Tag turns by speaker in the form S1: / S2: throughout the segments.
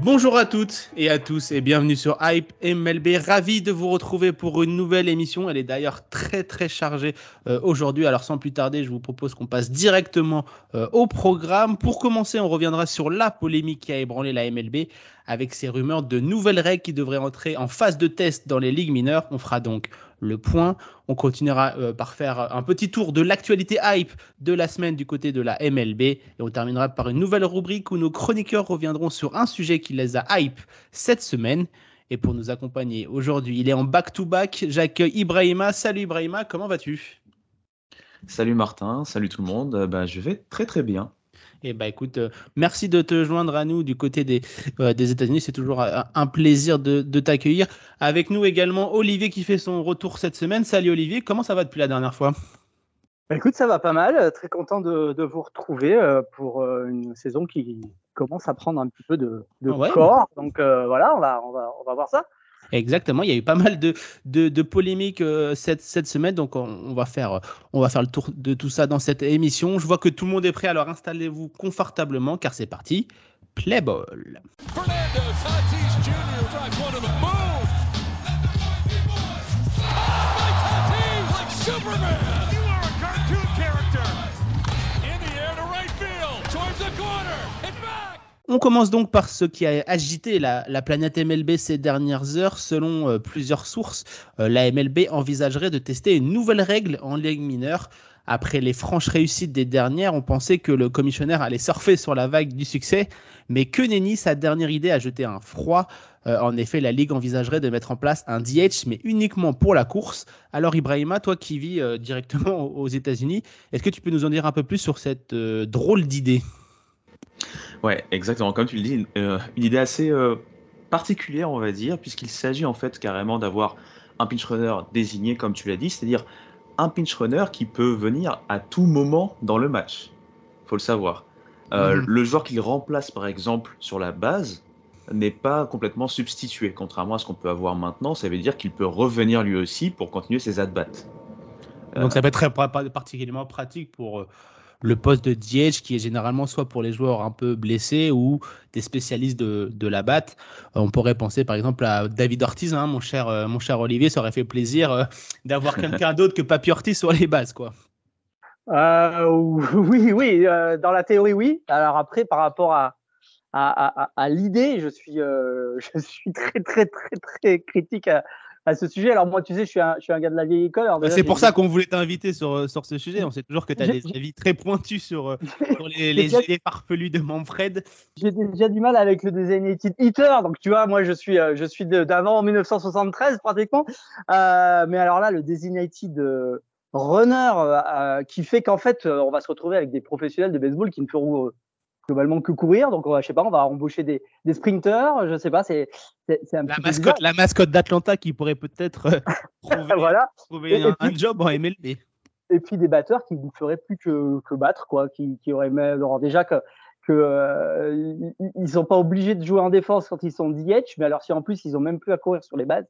S1: Bonjour à toutes et à tous et bienvenue sur Hype MLB. Ravi de vous retrouver pour une nouvelle émission. Elle est d'ailleurs très très chargée euh, aujourd'hui. Alors sans plus tarder, je vous propose qu'on passe directement euh, au programme. Pour commencer, on reviendra sur la polémique qui a ébranlé la MLB avec ces rumeurs de nouvelles règles qui devraient entrer en phase de test dans les ligues mineures. On fera donc le point. On continuera euh, par faire un petit tour de l'actualité hype de la semaine du côté de la MLB. Et on terminera par une nouvelle rubrique où nos chroniqueurs reviendront sur un sujet qui les a hype cette semaine. Et pour nous accompagner aujourd'hui, il est en back-to-back. J'accueille Ibrahima. Salut Ibrahima, comment vas-tu?
S2: Salut Martin, salut tout le monde. Bah, je vais très très bien.
S1: Eh ben écoute, euh, merci de te joindre à nous du côté des, euh, des États-Unis. C'est toujours un, un plaisir de, de t'accueillir. Avec nous également Olivier qui fait son retour cette semaine. Salut Olivier, comment ça va depuis la dernière fois?
S3: Bah, écoute, ça va pas mal. Très content de, de vous retrouver euh, pour euh, une saison qui commence à prendre un petit peu de, de
S1: Ouais.
S3: corps. Donc euh, voilà, on va, on, va, on va voir ça.
S1: Exactement, il y a eu pas mal de, de, de polémiques euh, cette, cette semaine, donc on, on va faire, on va faire le tour de tout ça dans cette émission. Je vois que tout le monde est prêt, alors installez-vous confortablement car c'est parti. Play ball. On commence donc par ce qui a agité la, la planète MLB ces dernières heures. Selon euh, plusieurs sources, euh, la MLB envisagerait de tester une nouvelle règle en ligue mineure. Après les franches réussites des dernières, on pensait que le commissionnaire allait surfer sur la vague du succès, mais que nenni, sa dernière idée a jeté un froid. Euh, en effet, la ligue envisagerait de mettre en place un DH, mais uniquement pour la course. Alors Ibrahima, toi qui vis directement aux États-Unis, est-ce que tu peux nous en dire un peu plus sur cette drôle d'idée?
S2: Ouais, exactement. Comme tu le dis, euh, une idée assez euh, particulière, on va dire, puisqu'il s'agit en fait carrément d'avoir un pinch runner désigné, comme tu l'as dit, c'est-à-dire un pinch runner qui peut venir à tout moment dans le match. Faut le savoir. Euh,
S1: Mhm.
S2: Le joueur qu'il remplace, par exemple, sur la base, n'est pas complètement substitué, contrairement à ce qu'on peut avoir maintenant. Ça veut dire qu'il peut revenir lui aussi pour continuer ses at-bats. Euh,
S1: Donc ça peut être particulièrement pratique pour euh, le poste de DH qui est généralement soit pour les joueurs un peu blessés ou des spécialistes de, de la batte. Euh, on pourrait penser par exemple à David Ortiz, hein, mon, cher, euh, mon cher Olivier, ça aurait fait plaisir euh, d'avoir quelqu'un d'autre que Papi Ortiz sur les bases. Quoi.
S3: Euh, oui, oui, euh, dans la théorie, oui. Alors après, par rapport à, à, à, à l'idée, je suis, euh, je suis très, très, très, très critique à, à ce sujet. Alors moi, tu sais, je suis un, je suis un gars de la vieille école. déjà,
S1: C'est pour ça qu'on voulait t'inviter sur, euh, sur ce sujet. On sait toujours que tu as des avis très pointus sur, euh, sur les, les
S3: déjà-
S1: idées farfelues de Manfred.
S3: j'ai déjà du mal avec le designated hitter. Donc, tu vois, moi, je suis, euh, je suis d'avant 1973 pratiquement. Euh, mais alors là, le designated runner euh, qui fait qu'en fait, on va se retrouver avec des professionnels de baseball qui ne feront globalement que courir. Donc, on va, je sais pas, on va embaucher des, des sprinters. Je sais pas, c'est, un
S1: La
S3: petit peu
S1: mascotte, la mascotte d'Atlanta qui pourrait peut-être euh, trouver.
S3: Voilà.
S1: trouver
S3: Et- et
S1: un, un
S3: puis-
S1: job en MLB.
S3: et puis des batteurs qui ne feraient plus que, que battre, quoi, qui, qui auraient même, alors déjà que, que euh, ils- ils sont pas obligés de jouer en défense quand ils sont DH, mais alors si en plus ils ont même plus à courir sur les bases,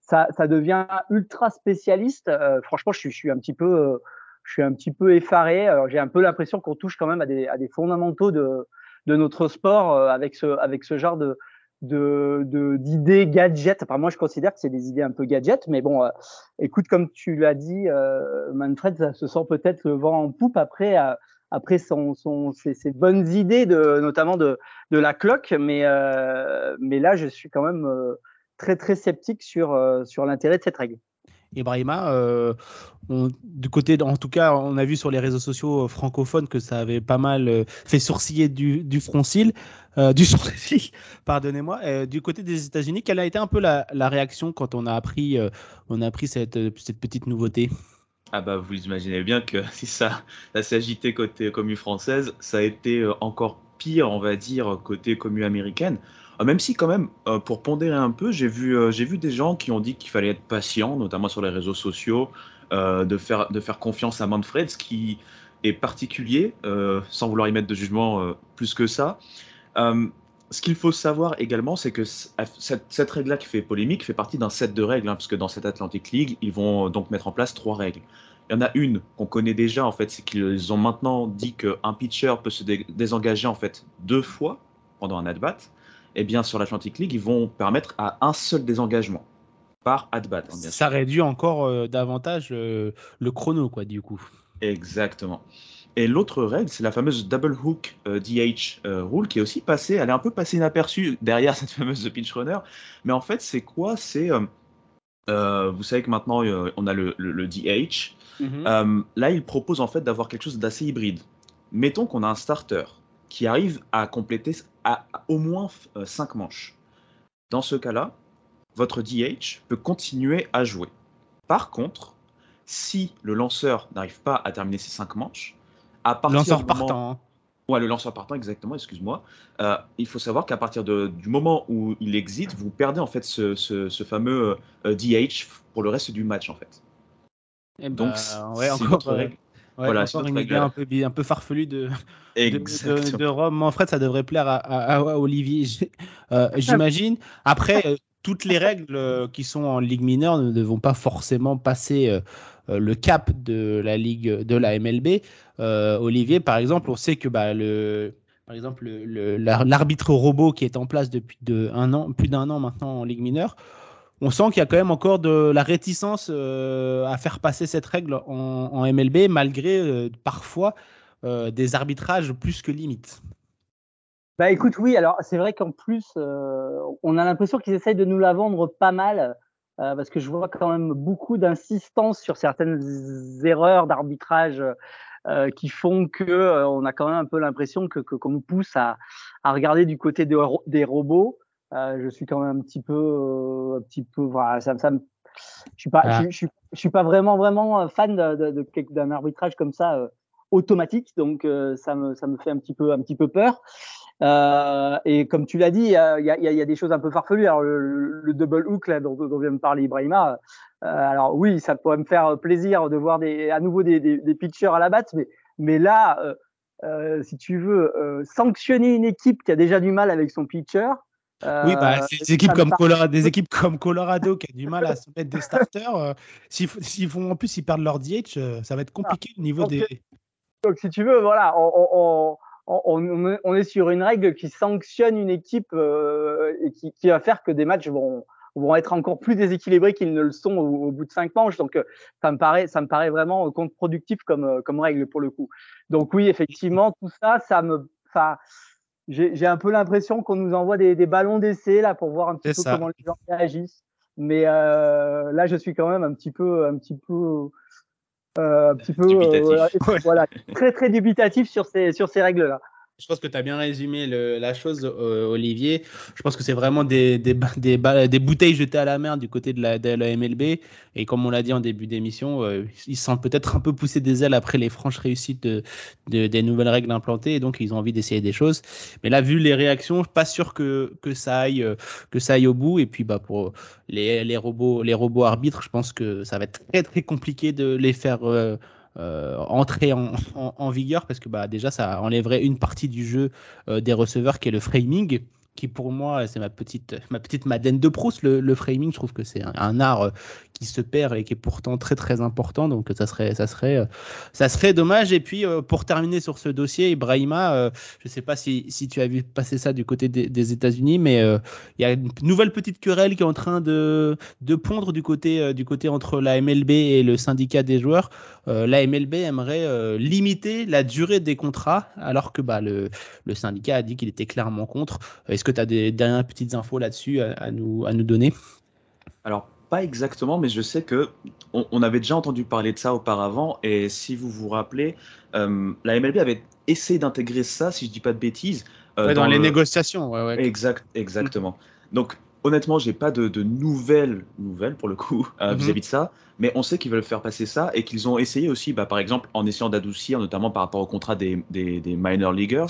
S3: ça, ça devient ultra spécialiste. Euh, franchement, je suis, je suis un petit peu, euh, je suis un petit peu effaré. J'ai un peu l'impression qu'on touche quand même à des, à des fondamentaux de, de notre sport euh, avec ce, avec ce genre de de de- d'idées gadgets. Enfin, moi, je considère que c'est des idées un peu gadgets, mais bon, euh, écoute, comme tu l'as dit, euh, Manfred, ça se sent peut-être le vent en poupe après, euh, après son, son, ses, bonnes idées, de, notamment de, de la cloque. Mais, euh, mais là, je suis quand même euh, très, très sceptique sur, sur l'intérêt de cette règle.
S1: Ibrahima, euh, on- du côté, en tout cas, on a vu sur les réseaux sociaux euh, francophones que ça avait pas mal euh, fait sourciller du, du froncil, euh, du sourcil, pardonnez-moi. Euh, du côté des États-Unis, quelle a été un peu la, réaction quand on a appris, on a appris cette, petite nouveauté?
S2: Ah bah vous imaginez bien que si ça, ça s'est côté commune française, ça a été encore pire, on va dire, côté commune américaine. Même si quand même, pour pondérer un peu, j'ai vu, j'ai vu des gens qui ont dit qu'il fallait être patient, notamment sur les réseaux sociaux, de, faire, de faire confiance à Manfred, ce qui est particulier, sans vouloir y mettre de jugement plus que ça. ce qu'il faut savoir également, c'est que cette, règle-là qui fait polémique fait partie d'un set de règles, hein, puisque dans cette Atlantic League, ils vont donc mettre en place trois règles. Il y en a une qu'on connaît déjà, en fait, c'est qu'ils ont maintenant dit qu'un pitcher peut se désengager en fait deux fois pendant un at-bat. Et eh bien, sur l'Atlantic League, ils vont permettre à un seul désengagement par at-bat.
S1: Hein, Ça réduit encore euh, davantage euh, le chrono, quoi, du coup.
S2: Exactement. Et l'autre règle, c'est la fameuse double hook DH euh, rule qui est aussi passée, elle est un peu passée inaperçue derrière cette fameuse pitch runner. Mais en fait, c'est quoi? C'est, vous savez que maintenant on a le, le DH, Mhm. Euh, là, il propose en fait d'avoir quelque chose d'assez hybride. Mettons qu'on a un starter qui arrive à compléter à, au moins 5 euh, manches. Dans ce cas-là, votre DH peut continuer à jouer. Par contre, si le lanceur n'arrive pas à terminer ses 5 manches, à partir
S1: lanceur partant. Hein.
S2: Ouais, le lanceur partant, exactement, excuse-moi. Euh, il faut savoir qu'à partir du moment où il exit, vous perdez en fait ce, fameux DH pour le reste du match en fait.
S1: Et eh Donc, bah, ouais, encore, euh, voilà, encore une idée un peu, un peu farfelue de, de, de, Rome. Manfred, ça devrait plaire à, à, Olivier, euh, j'imagine. Après, euh, toutes les règles qui sont en Ligue mineure ne vont pas forcément passer le cap de la Ligue de la MLB. Olivier, par exemple, on sait que bah, le, par exemple, l'arbitre robot qui est en place depuis de un an, plus d'un an maintenant en Ligue mineure, on sent qu'il y a quand même encore de la réticence euh, à faire passer cette règle en, MLB, malgré euh, parfois euh, des arbitrages plus que limites.
S3: Bah écoute, oui, alors c'est vrai qu'en plus, on a l'impression qu'ils essayent de nous la vendre pas mal, parce que je vois quand même beaucoup d'insistance sur certaines erreurs d'arbitrage qui font que on a quand même un peu l'impression que qu'on nous pousse à, regarder du côté des robots. Euh, je suis quand même un petit peu, euh, un petit peu, voilà, ça, ça me, je suis pas, je, je, je, suis pas vraiment, vraiment fan d'un de, de, d'un arbitrage comme ça euh, automatique, donc ça me, ça me fait un petit peu, un petit peu peur. Euh, et comme tu l'as dit, il y a, y, a, y a, des choses un peu farfelues. Alors le, le double hook là dont, dont, vient de parler Ibrahima. Euh, alors oui, ça pourrait me faire plaisir de voir des, à nouveau des, des, des pitchers à la batte, mais, mais là, euh, si tu veux sanctionner une équipe qui a déjà du mal avec son pitcher,
S1: oui, bah, euh, des, équipes comme Colorado, des équipes comme Colorado qui a du mal à se mettre des starters, euh, s'ils font en plus ils perdent leur DH, euh, ça va être compliqué au niveau des.
S3: Donc si tu veux, voilà, on, on, on, est sur une règle qui sanctionne une équipe et qui, qui, va faire que des matchs vont, vont être encore plus déséquilibrés qu'ils ne le sont au, bout de cinq manches. Donc ça me paraît, ça me paraît vraiment contre-productif comme, comme règle pour le coup. Donc oui, effectivement, tout ça, ça me, ça, j'ai un peu l'impression qu'on nous envoie des, des ballons d'essai là pour voir un petit peu comment les gens réagissent. Mais euh, là, je suis quand même un petit peu, un petit peu, euh, un petit peu, euh, voilà, très très dubitatif sur ces sur ces règles là.
S1: Je pense que tu as bien résumé la chose, euh, Olivier. Je pense que c'est vraiment des, des, des, bouteilles jetées à la mer du côté de la, de la MLB. Et comme on l'a dit en début d'émission, euh, ils sont peut-être un peu poussés des ailes après les franches réussites de, des nouvelles règles implantées. Et donc, ils ont envie d'essayer des choses. Mais là, vu les réactions, pas sûr que, que, ça aille, que ça aille au bout. Et puis, bah, pour les, les, robots, les robots arbitres, je pense que ça va être très, très compliqué de les faire. Euh, euh, entrer en, en, vigueur parce que bah, déjà ça enlèverait une partie du jeu euh, des receveurs qui est le framing qui pour moi, c'est ma petite, ma petite Madeleine de Proust, le, framing. Je trouve que c'est un, art euh, qui se perd et qui est pourtant très très important. Donc ça serait, ça serait, euh, ça serait dommage. Et puis euh, pour terminer sur ce dossier, Ibrahima, je ne sais pas si, si, tu as vu passer ça du côté des, États-Unis, mais il y a une nouvelle petite querelle qui est en train de, de pondre du côté, du côté entre la MLB et le syndicat des joueurs. la MLB aimerait limiter la durée des contrats, alors que bah, le, le syndicat a dit qu'il était clairement contre. Est-ce tu as des dernières petites infos là-dessus à, nous, à nous donner?
S2: Alors, pas exactement, mais je sais que on, avait déjà entendu parler de ça auparavant. Et si vous vous rappelez, euh, la MLB avait essayé d'intégrer ça, si je dis pas de bêtises.
S1: Euh, dans, les négociations. Ouais,
S2: Exact, exactement. Donc, honnêtement, j'ai pas de, de, nouvelles nouvelles pour le coup mhm. vis-à-vis de ça, mais on sait qu'ils veulent faire passer ça et qu'ils ont essayé aussi, bah, par exemple, en essayant d'adoucir, notamment par rapport au contrat des, des, des minor leaguers,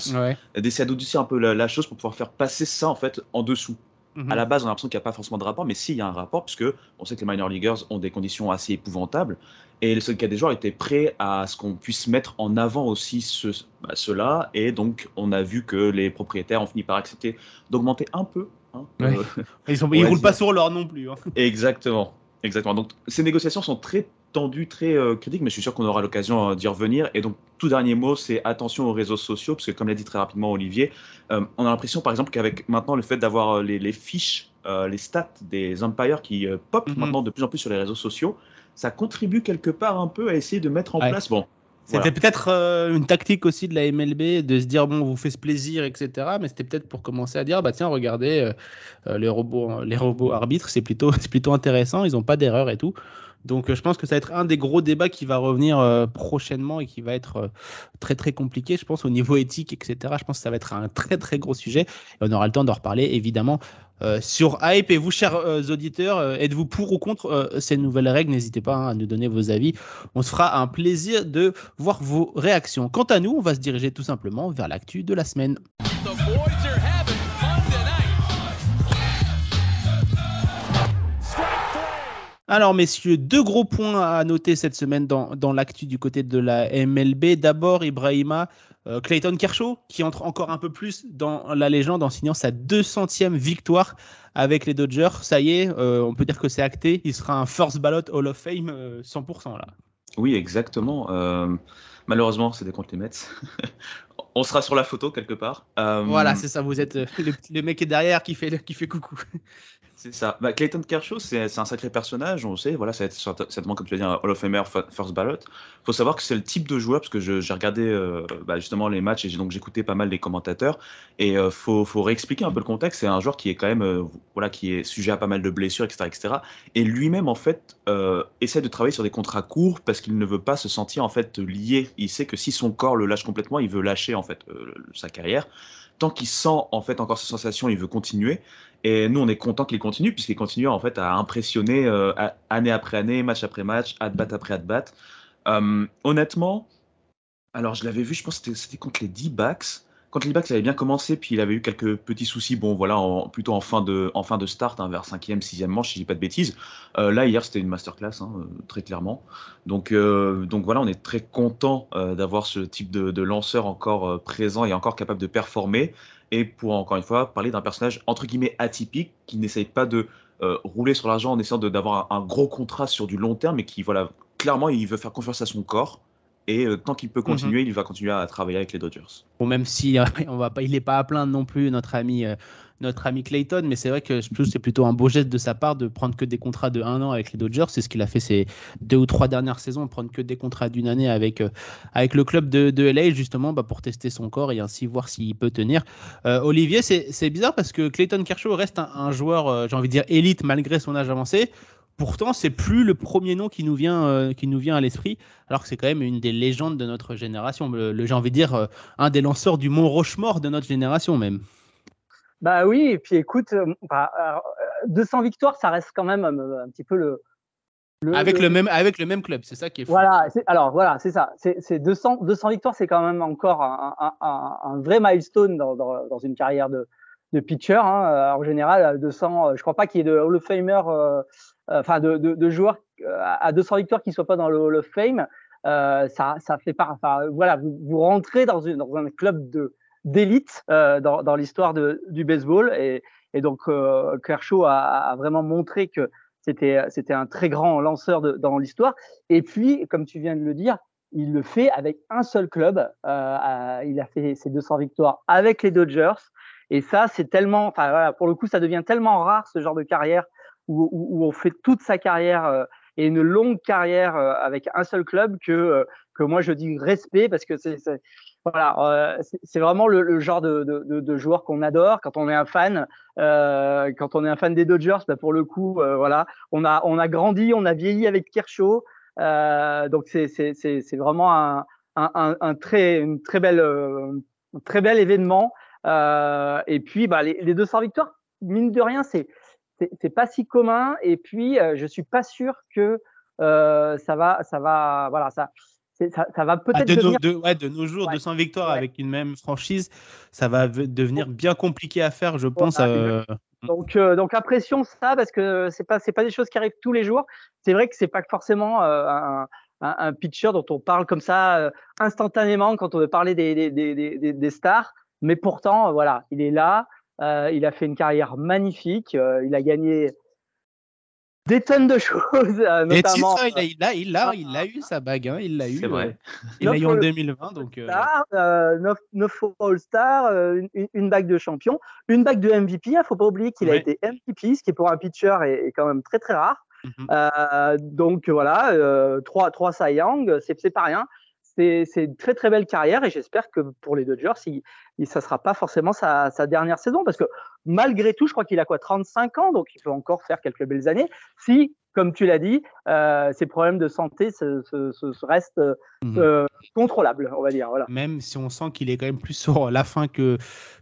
S2: d'essayer d'adoucir un peu la, chose pour pouvoir faire passer ça en fait en dessous. À mhm. la base, on a l'impression qu'il n'y a pas forcément de rapport, mais si, il y a un rapport, puisque on sait que les minor leaguers ont des conditions assez épouvantables. Et le cas des joueurs était prêt à ce qu'on puisse mettre en avant aussi ce, bah, cela. Et donc, on a vu que les propriétaires ont fini par accepter d'augmenter un peu.
S1: Hein, euh, ils ne roulent pas sur l'or non plus. Hein.
S2: Exactement. Exactement. Donc, ces négociations sont très tendues, très euh, critiques, mais je suis sûr qu'on aura l'occasion euh, d'y revenir. Et donc, tout dernier mot, c'est attention aux réseaux sociaux, parce que comme l'a dit très rapidement Olivier, on a l'impression, par exemple, qu'avec maintenant le fait d'avoir les, fiches, les stats des umpires qui pop mhm. maintenant de plus en plus sur les réseaux sociaux, ça contribue quelque part un peu à essayer de mettre en place. Bon,
S1: c'était peut-être euh, une tactique aussi de la MLB de se dire bon, on vous fait ce plaisir, etc. Mais c'était peut-être pour commencer à dire bah tiens, regardez euh, euh, les robots, les robots arbitres, c'est plutôt, c'est plutôt intéressant, ils n'ont pas d'erreur et tout. Donc je pense que ça va être un des gros débats qui va revenir prochainement et qui va être très très compliqué, je pense, au niveau éthique, etc. Je pense que ça va être un très très gros sujet et on aura le temps d'en reparler évidemment euh, sur Hype. Et vous, chers euh, auditeurs, euh, êtes-vous pour ou contre ces nouvelles règles? N'hésitez pas hein, à nous donner vos avis. On se fera un plaisir de voir vos réactions. Quant à nous, on va se diriger tout simplement vers l'actu de la semaine. Alors, messieurs, deux gros points à noter cette semaine dans, l'actu du côté de la MLB. D'abord, Ibrahima, euh, Clayton Kershaw, qui entre encore un peu plus dans la légende en signant sa 200e victoire avec les Dodgers. Ça y est, euh, on peut dire que c'est acté. Il sera un first ballot Hall of Fame 100% euh, là.
S2: Oui, exactement. Malheureusement, c'est des contre les Mets. on sera sur la photo quelque part.
S1: Voilà, c'est ça. Vous êtes le, mec qui est derrière qui fait, qui fait coucou.
S2: C'est ça. Bah, Clayton Kershaw, c'est un sacré personnage, on sait. Voilà, c'est certainement, comme tu l'as dit, un Hall of Famer first ballot. Il faut savoir que c'est le type de joueur, parce que j'ai regardé euh, bah, justement les matchs et donc j'écoutais pas mal les commentateurs. Et il euh, faut, faut, réexpliquer un peu le contexte. C'est un joueur qui est quand même, euh, voilà, qui est sujet à pas mal de blessures, etc. etc. et lui-même, en fait, essaie de travailler sur des contrats courts parce qu'il ne veut pas se sentir, en fait, lié. Il sait que si son corps le lâche complètement, il veut lâcher, en fait, sa carrière tant qu'il sent en fait encore ces sensations, il veut continuer. Et nous, on est content qu'il continue, puisqu'il continue en fait à impressionner euh, année après année, match après match, at bat après at bat. Euh, honnêtement, alors je l'avais vu, je pense que c'était contre les D-backs quand il avait bien commencé, puis il avait eu quelques petits soucis, bon voilà, plutôt en fin de, en fin de start, hein, vers 5e, 6e manche, si je dis pas de bêtises. Euh, là, hier, c'était une masterclass, hein, euh, très clairement. Donc, euh, donc voilà, on est très content d'avoir ce type de, lanceur encore présent et encore capable de performer. Et pour, encore une fois, parler d'un personnage, entre guillemets, atypique, qui n'essaye pas de rouler sur l'argent en essayant d'avoir un, un, gros contrat sur du long terme, mais qui, voilà, clairement, il veut faire confiance à son corps et euh, tant qu'il peut mhm. continuer, il va continuer à travailler avec les Dodgers.
S1: Bon, même si on va pas, il n'est pas à plaindre non plus, notre ami, euh, notre ami Clayton, mais c'est vrai que c'est plutôt un beau geste de sa part de prendre que des contrats de un an avec les Dodgers. C'est ce qu'il a fait ces deux ou trois dernières saisons, prendre que des contrats d'une année avec, euh, avec le club de, de LA, justement bah, pour tester son corps et ainsi voir s'il peut tenir. Olivier, c'est bizarre parce que Clayton Kershaw reste un, un joueur, j'ai envie de dire, élite malgré son âge avancé. Pourtant, c'est plus le premier nom qui nous vient, euh, qui nous vient à l'esprit, alors que c'est quand même une des légendes de notre génération. Le, j'ai envie de dire, euh, un des lanceurs du Mont Rochemort de notre génération même.
S3: Bah oui, et puis écoute, 200 euh, bah, victoires, ça reste quand même un, petit peu le,
S1: avec le même avec le même club, c'est ça qui est fou.
S3: Voilà, alors voilà, c'est ça. C'est 200 200 victoires, c'est quand même encore un, un, vrai milestone dans, dans, dans, une carrière de, de pitcher. Hein. En général, 200, je crois pas qu'il y ait de Hall of Famer euh, enfin de, joueurs euh, à 200 victoires qui ne soient pas dans le Hall of Fame, euh, ça, ça fait pas. Enfin, voilà, vous, rentrez dans, un club d'élite euh, dans, l'histoire du baseball et, donc euh, Kershaw a, vraiment montré que c'était un très grand lanceur dans l'histoire et puis comme tu viens de le dire il le fait avec un seul club euh, il a fait ses 200 victoires avec les Dodgers et ça c'est tellement enfin pour le coup ça devient tellement rare ce genre de carrière où, on fait toute sa carrière euh, et une longue carrière euh, avec un seul club que euh, que moi je dis respect parce que c'est voilà c'est vraiment le, genre de, de, de joueur qu'on adore. Quand on est un fan euh, quand on est un fan des Dodgers bah pour le coup voilà on a on a grandi on a vieilli avec Kershaw euh, donc c'est c'est c'est vraiment un, un, un, très une très belle un très bel événement. Euh, et puis bah les, les 200 victoires mine de rien c'est c'est pas si commun. Et puis, je suis pas sûr que ça va, ça va, voilà, ça, ça, ça va peut-être
S1: de,
S3: devenir...
S1: de, ouais, de, nos jours, ouais. 200 victoires ouais. avec une même franchise, ça va devenir bien compliqué à faire, je pense. Euh...
S3: Donc, euh, donc apprécions ça parce que c'est pas c'est pas des choses qui arrivent tous les jours. C'est vrai que c'est pas forcément euh, un, un, un, pitcher dont on parle comme ça euh, instantanément quand on veut parler des, des, des, des, des stars, mais pourtant voilà, il est là. Euh, il a fait une carrière magnifique. il a gagné des tonnes de choses, euh, notamment.
S1: Ça, il a, il a, il a, eu sa bague, hein, il l'a eu.
S2: C'est vrai.
S1: Il l'a eu en 2020, donc.
S3: Star, euh... 9, 9 All-Star, une, une, bague de champion, une bague de MVP. Il ne faut pas oublier qu'il ouais. a été MVP, ce qui pour un pitcher est, est quand même très très rare. Mm -hmm. euh, donc voilà, euh, 3, 3 Cy Young, c'est pas rien. C'est une très très belle carrière et j'espère que pour les Dodgers, il, ne sera pas forcément sa, sa, dernière saison parce que malgré tout, je crois qu'il a quoi 35 ans, donc il peut encore faire quelques belles années. Si, comme tu l'as dit, euh, ses problèmes de santé se, se, se restent mmh. euh, contrôlables, on va dire. Voilà.
S1: Même si on sent qu'il est quand même plus sur la fin que,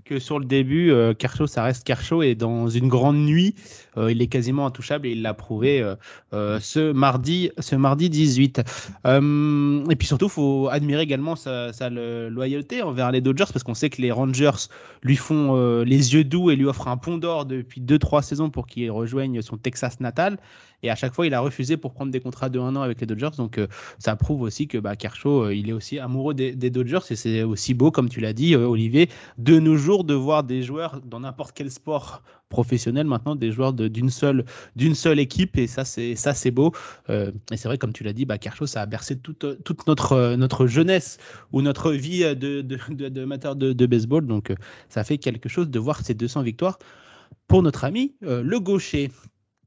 S1: que sur le début, euh, Kershaw, ça reste Kershaw et dans une grande nuit, euh, il est quasiment intouchable et il l'a prouvé euh, ce mardi, ce mardi 18. et puis surtout, faut admirer également sa, sa loyauté envers les Dodgers parce qu'on sait que les Rangers lui font les yeux doux et lui offrent un pont d'or depuis 2-3 saisons pour qu'il rejoigne son Texas natal. Et à chaque fois, il a refusé pour prendre des contrats de un an avec les Dodgers. Donc, euh, ça prouve aussi que bah, Kershaw, euh, il est aussi amoureux des, Dodgers. Et c'est aussi beau, comme tu l'as dit, euh, Olivier, de nos jours, de voir des joueurs dans n'importe quel sport professionnel maintenant, des joueurs d'une seule, d'une seule équipe. Et ça, c'est beau. Et c'est vrai, comme tu l'as dit, bah, Kershaw, ça a bercé toute, toute notre, notre jeunesse ou notre vie de, de, de, de, de, de baseball. Donc, ça fait quelque chose de voir ces 200 victoires pour notre ami le gaucher.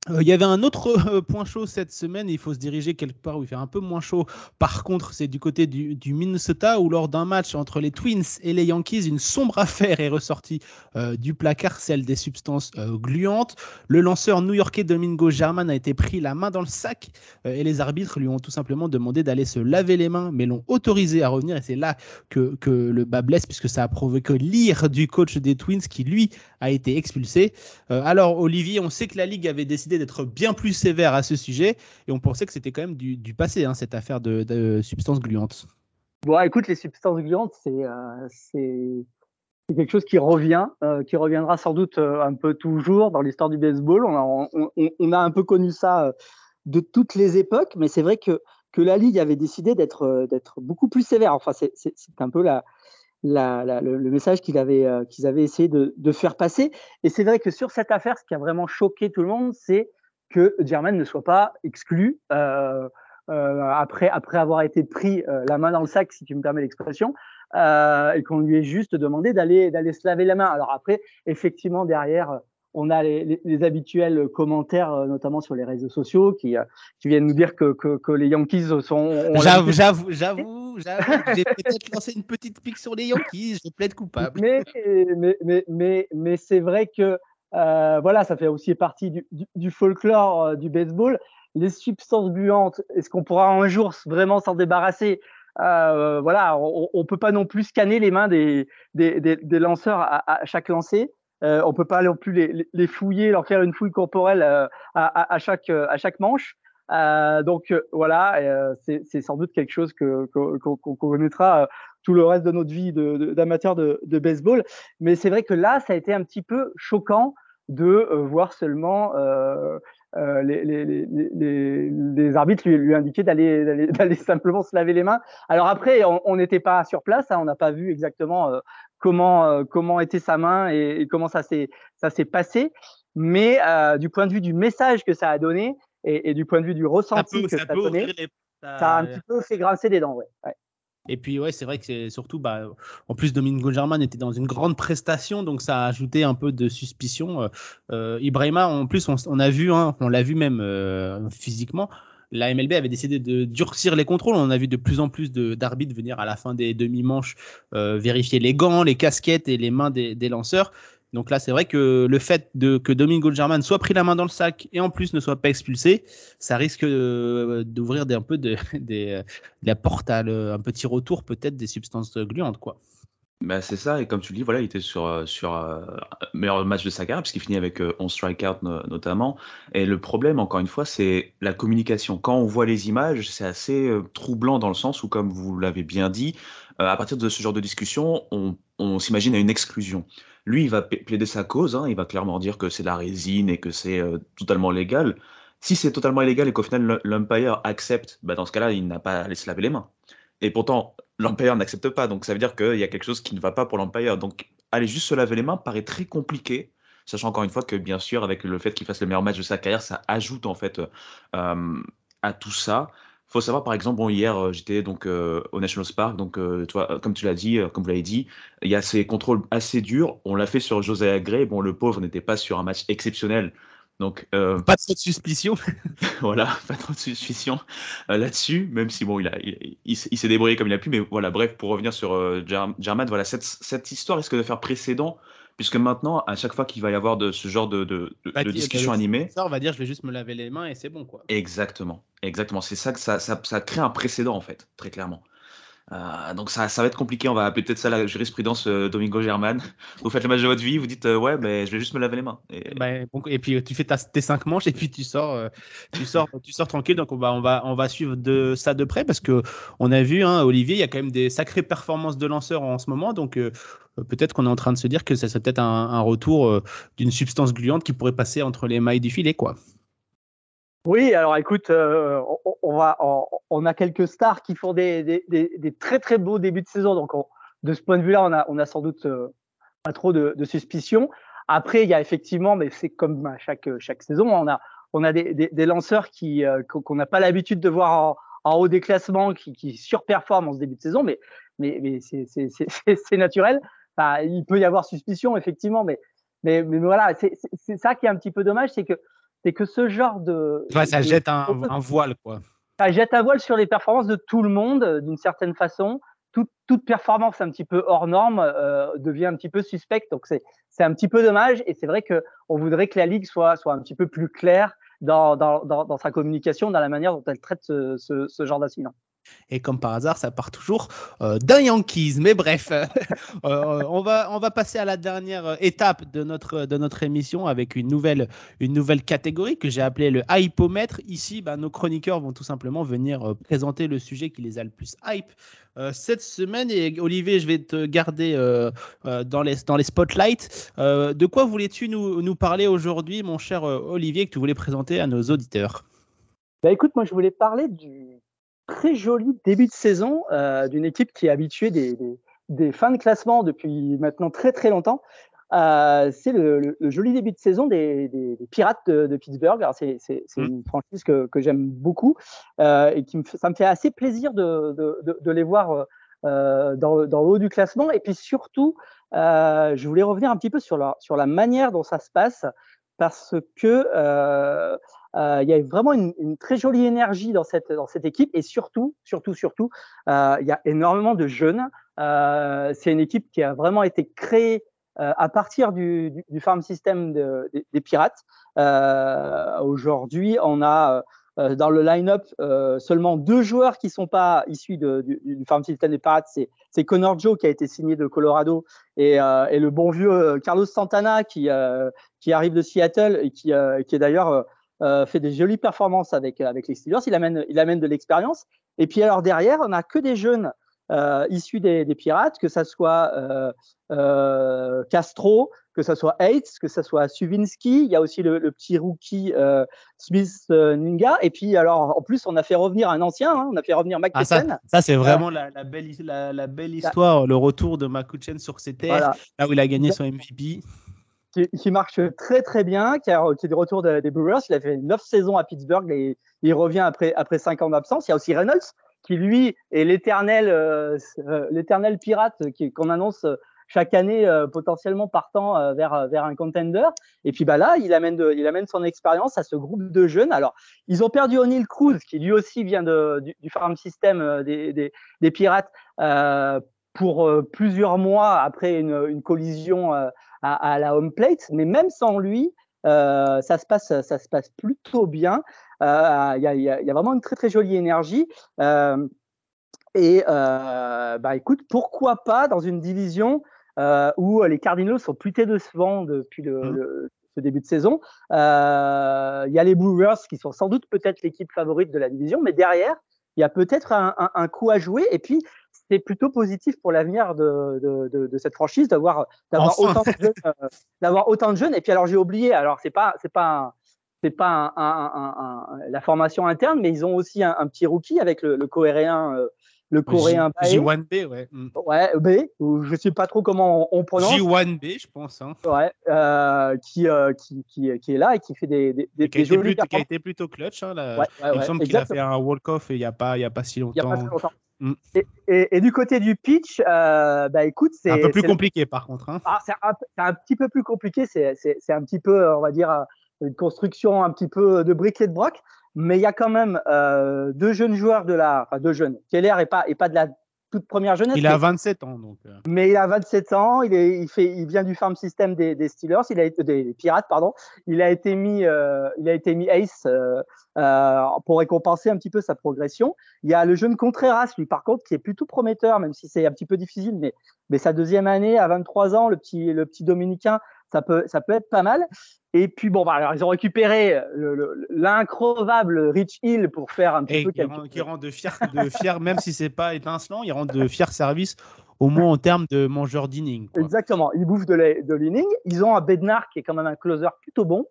S1: Il euh, y avait un autre euh, point chaud cette semaine, il faut se diriger quelque part où il fait un peu moins chaud. Par contre, c'est du côté du, Minnesota où lors d'un match entre les Twins et les Yankees, une sombre affaire est ressortie euh, du placard, celle des substances gluantes. Le lanceur new-yorkais Domingo German a été pris la main dans le sac et les arbitres lui ont tout simplement demandé d'aller se laver les mains, mais l'ont autorisé à revenir et c'est là que, que le bas blesse puisque ça a provoqué l'ire du coach des Twins qui lui a été expulsé. alors Olivier, on sait que la ligue avait décidé d'être bien plus sévère à ce sujet et on pensait que c'était quand même du, du passé, hein, cette affaire de, substances gluantes.
S3: Bon, écoute, les substances gluantes, c'est euh, quelque chose qui revient, euh, qui reviendra sans doute euh, un peu toujours dans l'histoire du baseball. On a, on, on a, un peu connu ça euh, de toutes les époques, mais c'est vrai que, que la Ligue avait décidé d'être beaucoup plus sévère. Enfin, c'est un peu la, la, la, le, le, message qu'ils avaient, euh, qu'ils avaient essayé de, de, faire passer. Et c'est vrai que sur cette affaire, ce qui a vraiment choqué tout le monde, c'est que German ne soit pas exclu euh, euh, après, après avoir été pris euh, la main dans le sac, si tu me permets l'expression, euh, et qu'on lui ait juste demandé d'aller d'aller se laver la main. Alors après, effectivement, derrière, on a les, les, les, habituels commentaires, notamment sur les réseaux sociaux, qui, qui viennent nous dire que, que, que les Yankees sont.
S1: J'avoue, j'avoue, j'avoue, j'ai peut-être lancé une petite pique sur les Yankees, je plaide coupable.
S3: Mais, mais, mais, mais, mais c'est vrai que euh, voilà, ça fait aussi partie du, du, du folklore euh, du baseball. Les substances gluantes, est-ce qu'on pourra un jour vraiment s'en débarrasser? Euh, Voilà, on, on peut pas non plus scanner les mains des, des, des, des lanceurs à, à, chaque lancer. Euh, on peut pas non plus les, les, fouiller, leur faire une fouille corporelle euh, à, à, chaque, à chaque manche. Euh, donc voilà, euh, c'est sans doute quelque chose que qu'on qu connaîtra tout le reste de notre vie d'amateur de, de, de, baseball. Mais c'est vrai que là, ça a été un petit peu choquant de euh, voir seulement euh, euh, les, les, les, les, arbitres lui, lui indiquer d'aller simplement se laver les mains. Alors après, on n'était pas sur place, hein, on n'a pas vu exactement comment comment était sa main et, et comment ça s'est ça s'est passé. Mais du point de vue du message que ça a donné et, et du point de vue du ressenti peut, que ça, ça a donné, les... ça... ça... a un petit peu fait grincer des dents. Ouais. ouais.
S1: Et puis ouais, c'est vrai que c'est surtout, bah, en plus Domingo German était dans une grande prestation, donc ça a ajouté un peu de suspicion. Euh, Ibrahima, en plus, on, a vu, hein, on l'a vu même euh, physiquement. La MLB avait décidé de durcir les contrôles. On a vu de plus en plus d'arbitres venir à la fin des demi-manches euh, vérifier les gants, les casquettes et les mains des lanceurs. Donc là, c'est vrai que le fait de, que Domingo German soit pris la main dans le sac et en plus ne soit pas expulsé, ça risque d'ouvrir un peu de, la porte à un petit retour peut-être des substances gluantes, quoi.
S2: Bah, c'est ça, et comme tu le dis, voilà, il était sur, euh, sur euh, meilleur match de sa carrière, puisqu'il finit avec 11 strikeouts notamment. Et le problème, encore une fois, c'est la communication. Quand on voit les images, c'est assez troublant dans le sens où, comme vous l'avez bien dit, à partir de ce genre de discussion, on, on s'imagine à une exclusion. Lui, il va plaider sa cause, hein, il va clairement dire que c'est la résine et que c'est totalement légal. Si c'est totalement illégal et qu'au final l'umpire accepte, bah dans ce cas-là, il n'a pas à se laver les mains. Et pourtant, l'umpire n'accepte pas, donc ça veut dire qu'il y a quelque chose qui ne va pas pour l'umpire. Donc aller juste se laver les mains paraît très compliqué, sachant encore une fois que bien sûr, avec le fait qu'il fasse le meilleur match de sa carrière, ça ajoute en fait euh, à tout ça. Faut savoir par exemple, bon hier euh, j'étais donc euh, au National Park, donc toi, comme tu l'as dit, comme vous l'avez dit, il y a ces contrôles assez durs. On l'a fait sur José Gray. Bon, le pauvre n'était pas sur un match exceptionnel, donc,
S1: euh, pas de suspicion.
S2: voilà, pas trop de suspicion euh, là-dessus, même si bon, il, a, il, s'est débrouillé comme il a pu. Mais voilà, bref, pour revenir sur euh, German, voilà, cette, cette, histoire risque de faire précédent, puisque maintenant, à chaque fois qu'il va y avoir de ce genre de, de, de, bah, discussion animée.
S1: Ça, on va dire, je vais juste me laver les mains et c'est bon, quoi.
S2: Exactement, exactement. C'est ça que ça, ça, ça crée un précédent, en fait, très clairement. Euh, donc ça, ça va être compliqué, on va appeler peut-être ça la jurisprudence euh, Domingo German. Vous faites le match de votre vie, vous dites euh, ouais, mais je vais juste me laver les mains.
S1: Et, bah, et puis tu fais tes cinq manches et puis tu sors, tu sors, tu sors tranquille. Donc on va, on va, on va suivre de ça de près parce que on a vu, hein, Olivier, il y a quand même des sacrées performances de lanceurs en ce moment. Donc peut-être qu'on est en train de se dire que ça serait peut-être un, un, retour d'une substance gluante qui pourrait passer entre les mailles du filet, quoi.
S3: Oui, alors écoute, euh, on, va, on, a quelques stars qui font des, des, des, très très beaux débuts de saison, donc de ce point de vue-là, on a, on a sans doute euh, pas trop de, de. Après, il y a effectivement, mais c'est comme à chaque chaque saison, on a on a des, des lanceurs qui euh, qu'on n'a pas l'habitude de voir en, haut des classements, qui, qui surperforment en ce début de saison, mais mais, mais c'est naturel. Il peut y avoir suspicion effectivement, mais mais, mais voilà, c'est ça qui est un petit peu dommage, c'est que c'est que ce genre de.
S1: ça jette un, voile, quoi.
S3: Ça jette un voile sur les performances de tout le monde, euh, d'une certaine façon. Toute, performance un petit peu hors norme euh, devient un petit peu suspecte. Donc, c'est un petit peu dommage. Et c'est vrai qu'on voudrait que la Ligue soit, soit un petit peu plus claire dans, dans, dans, sa communication, dans la manière dont elle traite ce, ce, ce genre d'incident.
S1: Et comme par hasard, ça part toujours euh, d'un Yankees. Mais bref, euh, on, va, on va passer à la dernière étape de notre, de notre émission avec une nouvelle, une nouvelle catégorie que j'ai appelée le hypomètre. Ici, bah, nos chroniqueurs vont tout simplement venir euh, présenter le sujet qui les a le plus hype cette semaine. Et Olivier, je vais te garder dans, les, dans les spotlights. de quoi voulais-tu nous, nous parler aujourd'hui, mon cher Olivier, que tu voulais présenter à nos auditeurs?
S3: Bah écoute, moi je voulais parler du, très joli début de saison euh, d'une équipe qui est habituée des, des, des, fins de classement depuis maintenant très très longtemps. Euh, c'est le, le, joli début de saison des, des Pirates de, de Pittsburgh. C'est mmh. une franchise que, que j'aime beaucoup euh, et qui me, ça me fait assez plaisir de, de, de les voir dans, dans, le haut du classement. Et puis surtout, je voulais revenir un petit peu sur la, sur la manière dont ça se passe parce que il y a vraiment une, une, très jolie énergie dans cette dans cette équipe et surtout surtout surtout euh, il y a énormément de jeunes. Euh, c'est une équipe qui a vraiment été créée euh, à partir du, du, du farm system de, des, des Pirates. Aujourd'hui, on a dans le line-up euh, seulement deux joueurs qui sont pas issus de, du, du, farm system des Pirates. C'est Connor Joe qui a été signé de Colorado et, euh, et le bon vieux Carlos Santana qui, qui arrive de Seattle et qui, qui est d'ailleurs euh, fait des jolies performances avec, avec les Steelers. Il amène, il amène de l'expérience. Et puis alors derrière, on n'a que des jeunes euh, issus des, des, Pirates, que ça soit euh, euh, Castro, que ça soit Hates, que ça soit Suvinsky. Il y a aussi le, le petit rookie euh, Smith Ninga. Et puis alors en plus, on a fait revenir un ancien. Hein, on a fait revenir Mac
S1: ah, Ça, ça c'est vraiment la, la, belle, la, la, belle histoire, le retour de McCutcheon sur ses terres, voilà. là où il a gagné son MVP
S3: qui, marche très très bien, qui, a, qui est du retour des Brewers. Il a fait neuf saisons à Pittsburgh et il revient après après cinq ans d'absence. Il y a aussi Reynolds qui lui est l'éternel euh, euh l'éternel pirate qu'on annonce chaque année euh, potentiellement partant euh, vers vers un contender. Et puis bah là, il amène de, il amène son expérience à ce groupe de jeunes. Alors ils ont perdu O'Neill Cruz qui lui aussi vient de, du, du farm system des, des, des pirates pour plusieurs mois après une, une collision à, à, la home plate, mais même sans lui, euh, ça se passe, ça se passe plutôt bien. Il euh, y, a, y, a, y, a, vraiment une très très jolie énergie. Euh, Et bah écoute, pourquoi pas dans une division où les Cardinals sont plutôt décevants depuis le, mmh. le, ce début de saison. Il y a les Brewers qui sont sans doute peut-être l'équipe favorite de la division, mais derrière, il y a peut-être un, un, un, coup à jouer. Et puis, c'est plutôt positif pour l'avenir de, de, de, cette franchise d'avoir d'avoir autant de jeunes, euh, d'avoir autant de jeunes. Et puis alors j'ai oublié. Alors c'est pas c'est pas c'est pas un, la formation interne, mais ils ont aussi un, petit rookie avec le, le coréen. Euh, le coréen
S1: J1B, ouais.
S3: Mm. Ouais, B, je sais pas trop comment on, prononce.
S1: J1B, je pense. Hein.
S3: Ouais, euh, qui, euh, qui, qui, qui, est là et qui fait des, des, des,
S1: qui, a été qui a été plutôt clutch. Hein, là. Ouais, ouais, il me semble qu'il a fait un walk-off il n'y a, pas, il y a pas si longtemps. Il y a pas si longtemps.
S3: Mm. Et, et, du côté du pitch, euh, bah écoute, c'est
S1: un peu plus compliqué par contre. Hein.
S3: Ah, c'est un, un, petit peu plus compliqué. C'est un petit peu, on va dire, euh, une construction un petit peu de briquet de broc. Mais il y a quand même euh, deux jeunes joueurs de la, enfin deux jeunes. Keller est pas est pas de la toute première jeunesse.
S1: Il a 27 ans donc. Euh.
S3: Mais il a 27 ans. Il est, il fait, il vient du farm system des, des Steelers. Il a été des Pirates pardon. Il a été mis, euh, il a été mis ace euh, euh, pour récompenser un petit peu sa progression. Il y a le jeune Contreras lui par contre qui est plutôt prometteur même si c'est un petit peu difficile mais mais sa deuxième année à 23 ans le petit le petit dominicain ça peut ça peut être pas mal. Et puis bon, bah, alors ils ont récupéré l'increvable Rich Hill pour faire un petit peu
S1: qui rend, qui rend de fiers, de fier, même si c'est pas étincelant, il rend de fiers services au moins en termes de mangeur d'inning.
S3: Exactement, ils bouffent de l'inning. Ils ont un Bednar qui est quand même un closer plutôt bon.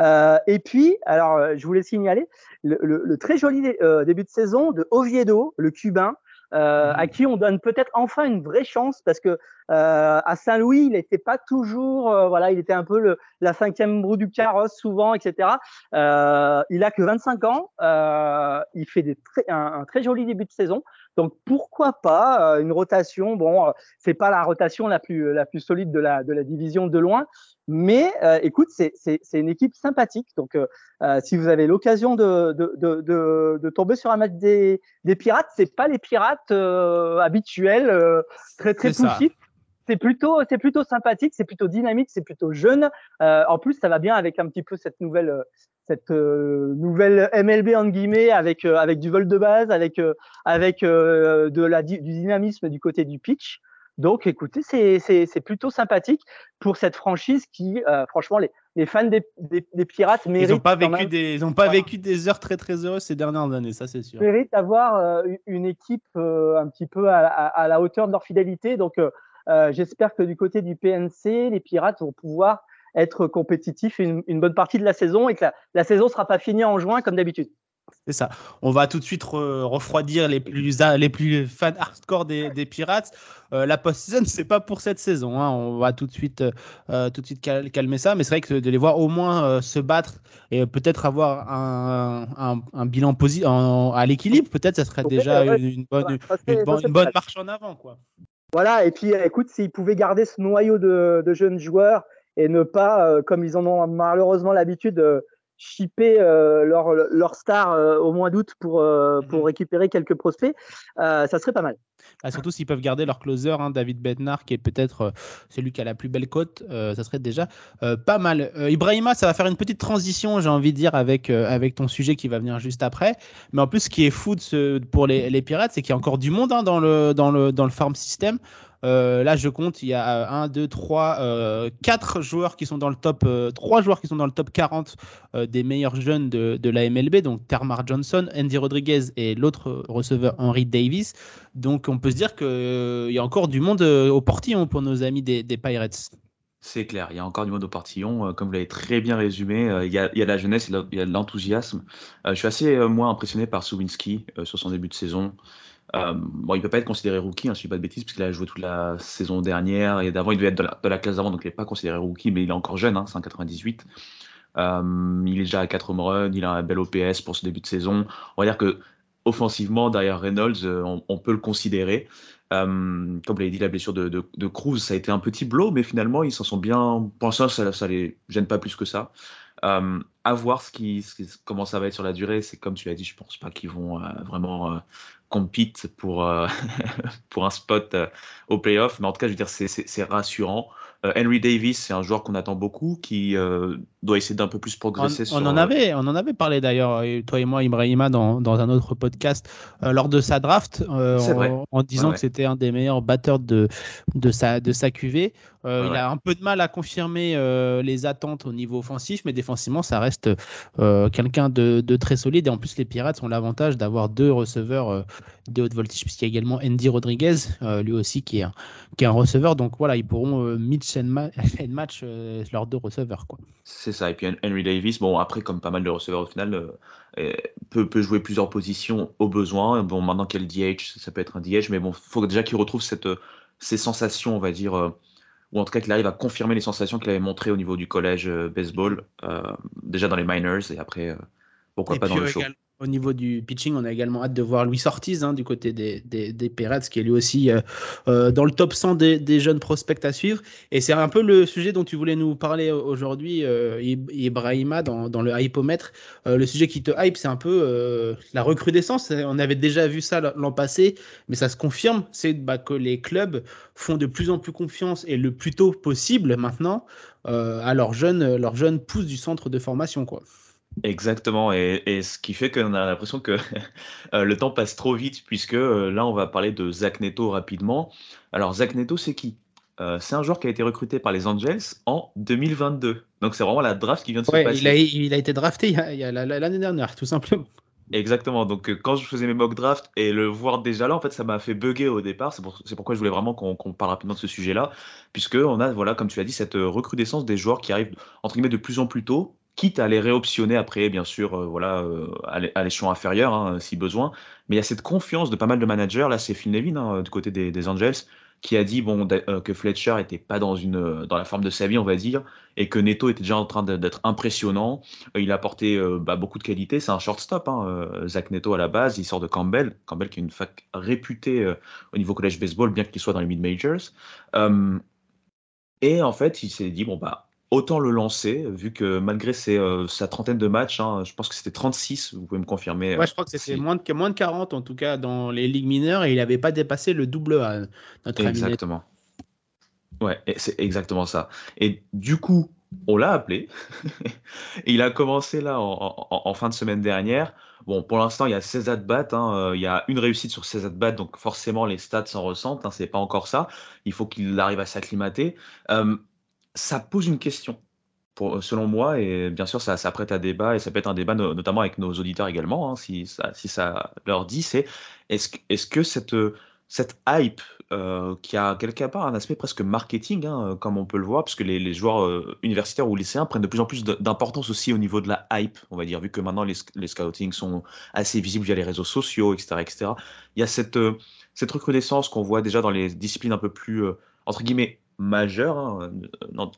S3: Euh, et puis, alors euh, je voulais signaler le, le, le très joli euh, début de saison de Oviedo, le Cubain, euh, à qui on donne peut-être enfin une vraie chance parce que euh, à Saint-Louis, il n'était pas toujours, euh, voilà, il était un peu le, la cinquième roue du carrosse souvent, etc. Euh, il a que 25 ans, euh, il fait des très, un, un, très joli début de saison. Donc pourquoi pas une rotation? Bon, c'est pas la rotation la plus la plus solide de la de la division de loin, mais euh, écoute, c'est une équipe sympathique. Donc, euh, euh, si vous avez l'occasion de, de, de, de, tomber sur un match des, des pirates, c'est pas les pirates habituels, très très. C'est plutôt, c'est plutôt sympathique, c'est plutôt dynamique, c'est plutôt jeune. en plus, ça va bien avec un petit peu cette nouvelle, cette nouvelle MLB en guillemets, avec avec du vol de base, avec avec de la du dynamisme du côté du pitch. Donc, écoutez, c'est plutôt sympathique pour cette franchise qui, euh, franchement, les, les, fans des, des, des Pirates méritent.
S1: Ils n'ont pas, vécu, des, ils ont pas vécu des heures très très heureuses ces dernières années, ça c'est sûr.
S3: Ils méritent d'avoir euh, une équipe euh, un petit peu à, à, à, la hauteur de leur fidélité. Donc, j'espère que du côté du PNC, les Pirates vont pouvoir être compétitifs une, une bonne partie de la saison et que la, la saison ne sera pas finie en juin comme d'habitude.
S1: C'est ça. On va tout de suite refroidir les plus, les plus fans hardcore des, des Pirates. Euh, la post-season, c'est pas pour cette saison. Hein. On va tout de suite, euh, tout de suite calmer ça. Mais c'est vrai que de les voir au moins euh, se battre et peut-être avoir un, un, un bilan positif à l'équilibre, peut-être, ça serait déjà une, bonne, une, bonne, une bonne marche en avant. Quoi.
S3: Voilà. Et puis, écoute, s'ils pouvaient garder ce noyau de, jeunes joueurs et ne pas, comme ils en ont malheureusement l'habitude, shipper euh, leur, leur star euh, au mois d'août pour, euh, pour mhm. récupérer quelques prospects, ça serait pas mal.
S1: Ah, surtout s'ils peuvent garder leur closer, hein, David Bednar, qui est peut-être celui qui a la plus belle cote, ça serait déjà pas mal. Ibrahima, ça va faire une petite transition, j'ai envie de dire, avec, avec ton sujet qui va venir juste après. Mais en plus, ce qui est fou de ce, pour les, les Pirates, c'est qu'il y a encore du monde hein, dans, le, dans, le, dans le farm system. Euh, là, je compte, il y a 1, 2, 3, 4 joueurs qui sont dans le top, 3 euh, joueurs qui sont dans le top 40 euh, des meilleurs jeunes de, la MLB, donc Termar Johnson, Andy Rodriguez et l'autre receveur Henry Davis. Donc, on peut se dire qu'il y a encore du monde au portillon pour nos amis des, Pirates.
S2: C'est clair, il y a encore du monde au portillon. Comme vous l'avez très bien résumé, il y, a, de la jeunesse, il y a de l'enthousiasme. je suis assez, moins impressionné par Sowinski sur son début de saison. Euh, bon, il peut pas être considéré rookie, hein, si je dis pas de bêtises, parce qu'il a joué toute la saison dernière et d'avant, il devait être de la, classe d'avant, donc il n'est pas considéré rookie, mais il est encore jeune, hein, 198. Euh, il est déjà à 4 home runs, il a un bel OPS pour ce début de saison. On va dire que offensivement, derrière Reynolds, euh, on, peut le considérer. Comme vous l'avez dit, la blessure de, de, de, Cruz, ça a été un petit blow, mais finalement, ils s'en sont bien. Pour ça, ça les gêne pas plus que ça. Euh, à voir ce qui, comment ça va être sur la durée. C'est comme tu l'as dit, je pense pas qu'ils vont vraiment compete pour, pour un spot au playoff. Mais en tout cas, je veux dire, c'est rassurant. Euh, Henry Davis, c'est un joueur qu'on attend beaucoup, qui euh, doit essayer d'un peu plus progresser.
S1: On, en, avait, on en avait parlé d'ailleurs, toi et moi, Ibrahima, dans, dans un autre podcast, euh, lors de sa draft, en, disant que c'était un des meilleurs batteurs de, de, sa, de sa QV. il a un peu de mal à confirmer les attentes au niveau offensif, mais défensivement, ça reste quelqu'un de, de, très solide. Et en plus, les Pirates ont l'avantage d'avoir deux receveurs de haute voltige, puisqu'il y a également Andy Rodriguez, lui aussi, qui est, un, qui est un receveur. Donc voilà, ils pourront Mitch fait match euh, leurs deux receveurs.
S2: C'est ça. Et puis Henry Davis, bon, après, comme pas mal de receveurs au final, euh, peut, peut, jouer plusieurs positions au besoin. Bon, maintenant qu'il DH, ça peut être un DH, mais bon, il faut déjà qu'il retrouve cette, ces sensations, on va dire, euh, ou en tout cas qu'il arrive à confirmer les sensations qu'il avait montrées au niveau du collège baseball, déjà dans les minors et après, pourquoi pas dans le show.
S1: Au niveau du pitching, on a également hâte de voir Louis Ortiz hein, du côté des, des, des Pirates, qui est lui aussi euh, euh, dans le top 100 des, jeunes prospects à suivre. Et c'est un peu le sujet dont tu voulais nous parler aujourd'hui, euh, Ibrahima, dans, dans, le hypomètre. le sujet qui te hype, c'est un peu la recrudescence. On avait déjà vu ça l'an passé, mais ça se confirme. C'est bah, que les clubs font de plus en plus confiance et le plus tôt possible maintenant à leurs jeunes, leurs jeunes pousses du centre de formation. quoi.
S2: Exactement, et, ce qui fait qu'on a l'impression que euh, le temps passe trop vite, puisque euh, là, on va parler de Zach Neto rapidement. Alors, Zach Neto, c'est qui? Euh, C'est un joueur qui a été recruté par les Angels en 2022. Donc, c'est vraiment la draft qui vient de se passer.
S1: Il a, il a été drafté l'année dernière, tout simplement.
S2: Exactement. Donc, quand je faisais mes mock drafts et le voir déjà là, en fait, ça m'a fait bugger au départ. C'est pour, pourquoi je voulais vraiment qu'on parle rapidement de ce sujet-là, puisque on a, voilà, comme tu l'as dit, cette recrudescence des joueurs qui arrivent entre guillemets de plus en plus tôt quitte à les réoptionner après, bien sûr, euh, voilà, euh, à l'échelon inférieur, hein, si besoin. Mais il y a cette confiance de pas mal de managers. Là, c'est Phil Nevin, hein, du côté des, Angels, qui a dit bon, euh, que Fletcher était pas dans, une, dans la forme de sa vie, on va dire, et que Neto était déjà en train d'être impressionnant. il a apporté bah, beaucoup de qualité. C'est un shortstop, hein, Zach Neto à la base. Il sort de Campbell. Campbell qui est une fac réputée au niveau collège baseball, bien qu'il soit dans les mid-majors. et en fait, il s'est dit bon, bah autant le lancer, vu que malgré euh, sa trentaine de matchs, hein, je pense que c'était 36, vous pouvez me confirmer.
S1: Ouais, je crois que c'était moins, de, moins de 40 en tout cas dans les ligues mineures et il n'avait pas dépassé le double A,
S2: notre Exactement. Ouais, c'est exactement ça. Et du coup, on l'a appelé. il a commencé là en, fin de semaine dernière. Bon, pour l'instant, il y a 16 at-bats. Hein, euh, il y a une réussite sur 16 at-bats, donc forcément, les stats s'en ressentent. Hein, c'est pas encore ça. Il faut qu'il arrive à s'acclimater. Euh, ça pose une question, pour, selon moi, et bien sûr, ça, ça prête à débat, et ça peut être un débat notamment avec nos auditeurs également, hein, si, ça, leur dit, c'est est-ce est que cette, cette hype euh, qui a quelque part un aspect presque marketing, hein, comme on peut le voir, puisque les, les joueurs euh, universitaires ou lycéens prennent de plus en plus d'importance aussi au niveau de la hype, on va dire, vu que maintenant les, les scouting sont assez visibles via les réseaux sociaux, etc. etc. Il y a cette, euh, cette recrudescence qu'on voit déjà dans les disciplines un peu plus, entre guillemets, majeur. Hein.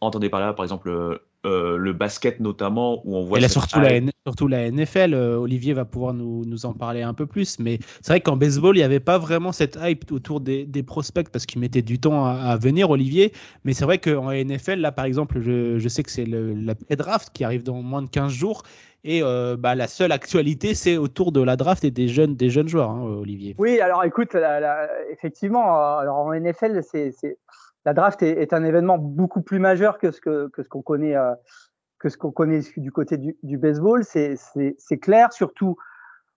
S2: Entendez par là, par exemple, euh, euh, le basket notamment, où on voit.
S1: Et surtout, la, surtout la NFL, euh, Olivier va pouvoir nous, nous, en parler un peu plus. Mais c'est vrai qu'en baseball, il n'y avait pas vraiment cette hype autour des, des prospects parce qu'ils mettaient du temps à, venir, Olivier. Mais c'est vrai qu'en NFL, là, par exemple, je, je sais que c'est la draft qui arrive dans moins de 15 jours. Et bah, la seule actualité, c'est autour de la draft et des jeunes, des jeunes joueurs, hein, Olivier.
S3: Oui, alors écoute, effectivement, alors en NFL, c'est la draft est, un événement beaucoup plus majeur que ce que, ce qu'on connaît euh, que ce qu'on connaît du côté du, baseball. C'est clair, surtout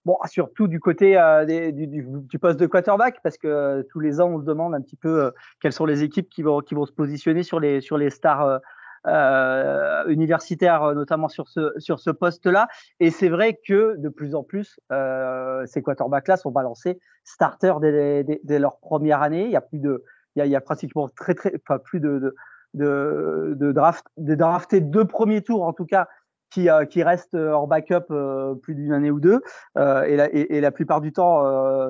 S3: bon, surtout du côté euh, du, poste de quarterback, parce que euh, tous les ans on se demande un petit peu quelles sont les équipes qui vont qui vont se positionner sur les sur les stars. universitaires, notamment sur ce sur ce poste-là, et c'est vrai que de plus en plus ces quarterbacks-là sont balancés starter dès, leur première année. Il y a plus de il y, a, pratiquement très, très, enfin, plus de, de, de, draft, de draftés deux premiers tours, en tout cas, qui, euh, qui restent hors backup euh, plus d'une année ou deux. Euh, et, la, et, la plupart du temps,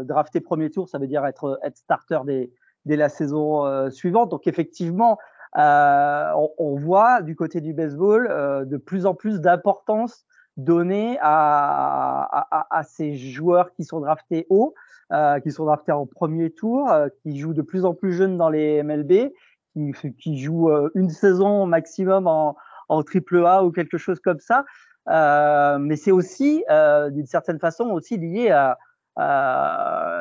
S3: drafter premier tour, ça veut dire être, être starter dès, dès la saison suivante. Donc, effectivement, on, voit du côté du baseball de plus en plus d'importance donnée à, à, à, ces joueurs qui sont draftés haut. Euh, qui sont draftés en premier tour, euh, qui jouent de plus en plus jeunes dans les MLB, qui, qui jouent euh, une saison maximum en, en triple A ou quelque chose comme ça. mais c'est aussi, d'une certaine façon, aussi lié à,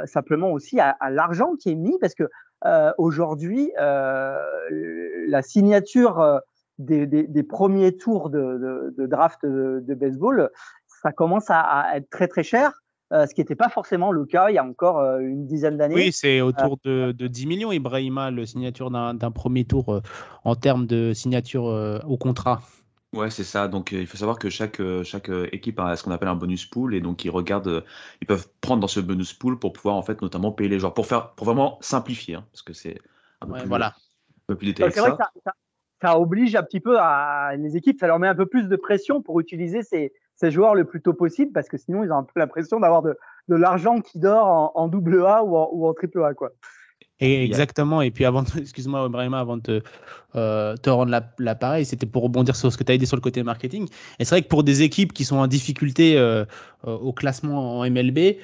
S3: simplement aussi à, l'argent qui est mis parce que aujourd'hui, la signature des, premiers tours de, draft de, baseball, ça commence à, être très très cher. Ce qui n'était pas forcément le cas il y a encore une dizaine d'années.
S1: Oui, c'est autour de, 10 millions, Ibrahima, la signature d'un premier tour en termes de signature au contrat.
S2: Ouais, c'est ça. Donc, il faut savoir que chaque, chaque équipe a ce qu'on appelle un bonus pool et donc ils regardent, ils peuvent prendre dans ce bonus pool pour pouvoir en fait notamment payer les joueurs pour faire, pour vraiment simplifier, hein, parce que c'est
S1: un peu plus, voilà.
S2: un peu plus détaillé.
S3: C'est vrai que ça, oblige un petit peu à les équipes, ça leur met un peu plus de pression pour utiliser ces, ces joueurs le plus tôt possible parce que sinon ils ont un peu l'impression d'avoir de, l'argent qui dort en, en double A ou en, ou en triple A quoi.
S1: Et exactement. Et puis avant, excuse-moi, Ibrahima, avant de te, euh, te rendre l'appareil, c'était pour rebondir sur ce que tu as dit sur le côté marketing. Et c'est vrai que pour des équipes qui sont en difficulté euh, euh, au classement en MLB,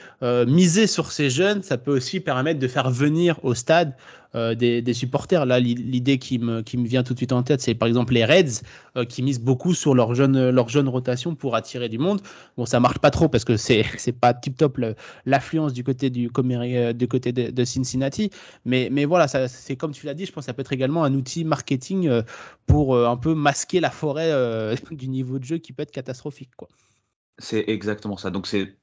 S1: miser sur ces jeunes, ça peut aussi permettre de faire venir au stade des, supporters. Là, l'idée qui me, qui me vient tout de suite en tête, c'est par exemple les Reds qui misent beaucoup sur leur jeune, leur jeune rotation pour attirer du monde. Bon, ça marche pas trop parce que c'est c'est pas tip top l'affluence du côté du, du côté de, Cincinnati. Mais, mais voilà, c'est comme tu l'as dit, je pense que ça peut être également un outil marketing pour un peu masquer la forêt du niveau de jeu qui peut être catastrophique.
S2: C'est exactement ça. Donc c'est